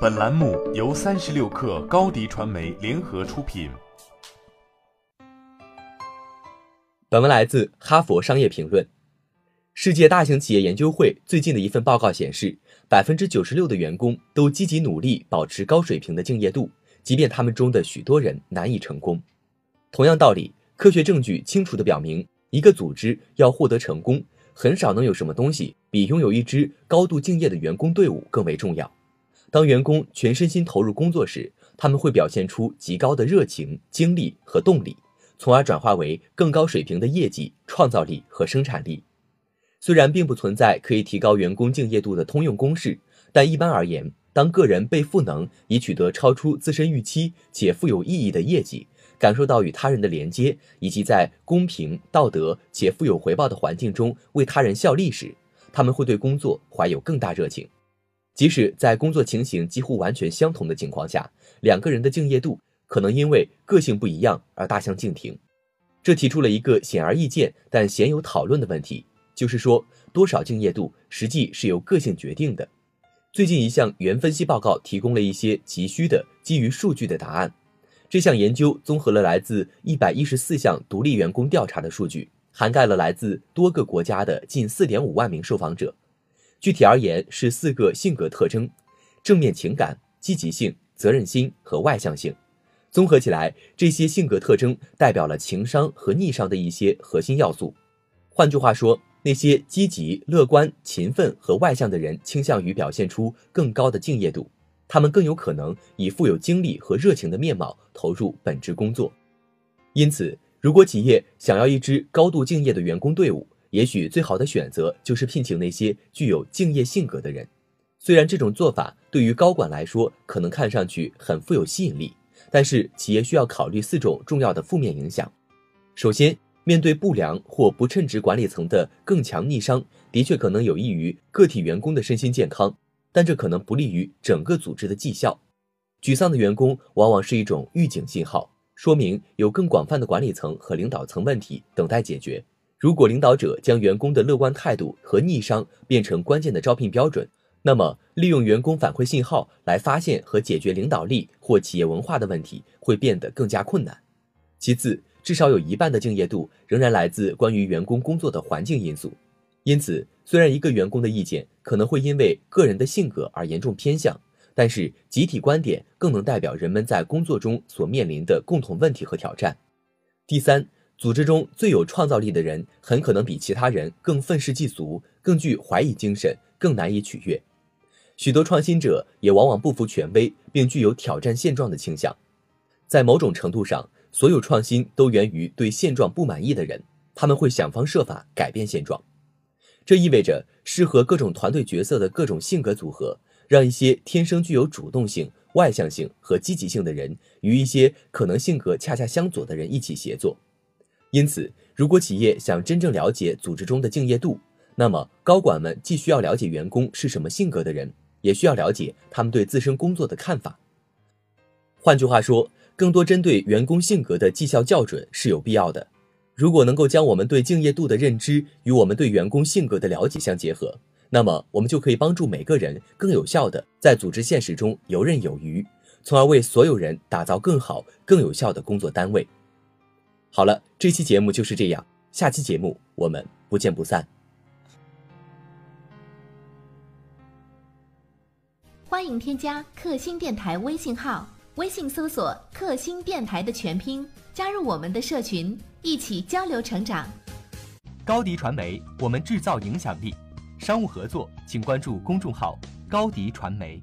本栏目由三十六氪高低传媒联合出品。本文来自《哈佛商业评论》。世界大型企业研究会最近的一份报告显示，百分之九十六的员工都积极努力保持高水平的敬业度，即便他们中的许多人难以成功。同样道理，科学证据清楚地表明，一个组织要获得成功，很少能有什么东西比拥有一支高度敬业的员工队伍更为重要。当员工全身心投入工作时，他们会表现出极高的热情、精力和动力，从而转化为更高水平的业绩、创造力和生产力。虽然并不存在可以提高员工敬业度的通用公式，但一般而言，当个人被赋能以取得超出自身预期且富有意义的业绩，感受到与他人的连接，以及在公平、道德且富有回报的环境中为他人效力时，他们会对工作怀有更大热情。即使在工作情形几乎完全相同的情况下，两个人的敬业度可能因为个性不一样而大相径庭。这提出了一个显而易见但鲜有讨论的问题，就是说多少敬业度实际是由个性决定的。最近一项原分析报告提供了一些急需的基于数据的答案。这项研究综合了来自一百一十四项独立员工调查的数据，涵盖了来自多个国家的近四点五万名受访者。具体而言，是四个性格特征：正面情感、积极性、责任心和外向性。综合起来，这些性格特征代表了情商和逆商的一些核心要素。换句话说，那些积极、乐观、勤奋和外向的人倾向于表现出更高的敬业度，他们更有可能以富有精力和热情的面貌投入本职工作。因此，如果企业想要一支高度敬业的员工队伍，也许最好的选择就是聘请那些具有敬业性格的人。虽然这种做法对于高管来说可能看上去很富有吸引力，但是企业需要考虑四种重要的负面影响。首先，面对不良或不称职管理层的更强逆商，的确可能有益于个体员工的身心健康，但这可能不利于整个组织的绩效。沮丧的员工往往是一种预警信号，说明有更广泛的管理层和领导层问题等待解决。如果领导者将员工的乐观态度和逆商变成关键的招聘标准，那么利用员工反馈信号来发现和解决领导力或企业文化的问题会变得更加困难。其次，至少有一半的敬业度仍然来自关于员工工作的环境因素。因此，虽然一个员工的意见可能会因为个人的性格而严重偏向，但是集体观点更能代表人们在工作中所面临的共同问题和挑战。第三。组织中最有创造力的人，很可能比其他人更愤世嫉俗，更具怀疑精神，更难以取悦。许多创新者也往往不服权威，并具有挑战现状的倾向。在某种程度上，所有创新都源于对现状不满意的人，他们会想方设法改变现状。这意味着，适合各种团队角色的各种性格组合，让一些天生具有主动性、外向性和积极性的人，与一些可能性格恰恰相左的人一起协作。因此，如果企业想真正了解组织中的敬业度，那么高管们既需要了解员工是什么性格的人，也需要了解他们对自身工作的看法。换句话说，更多针对员工性格的绩效校准是有必要的。如果能够将我们对敬业度的认知与我们对员工性格的了解相结合，那么我们就可以帮助每个人更有效地在组织现实中游刃有余，从而为所有人打造更好、更有效的工作单位。好了，这期节目就是这样，下期节目我们不见不散。欢迎添加克星电台微信号，微信搜索“克星电台”的全拼，加入我们的社群，一起交流成长。高迪传媒，我们制造影响力。商务合作，请关注公众号“高迪传媒”。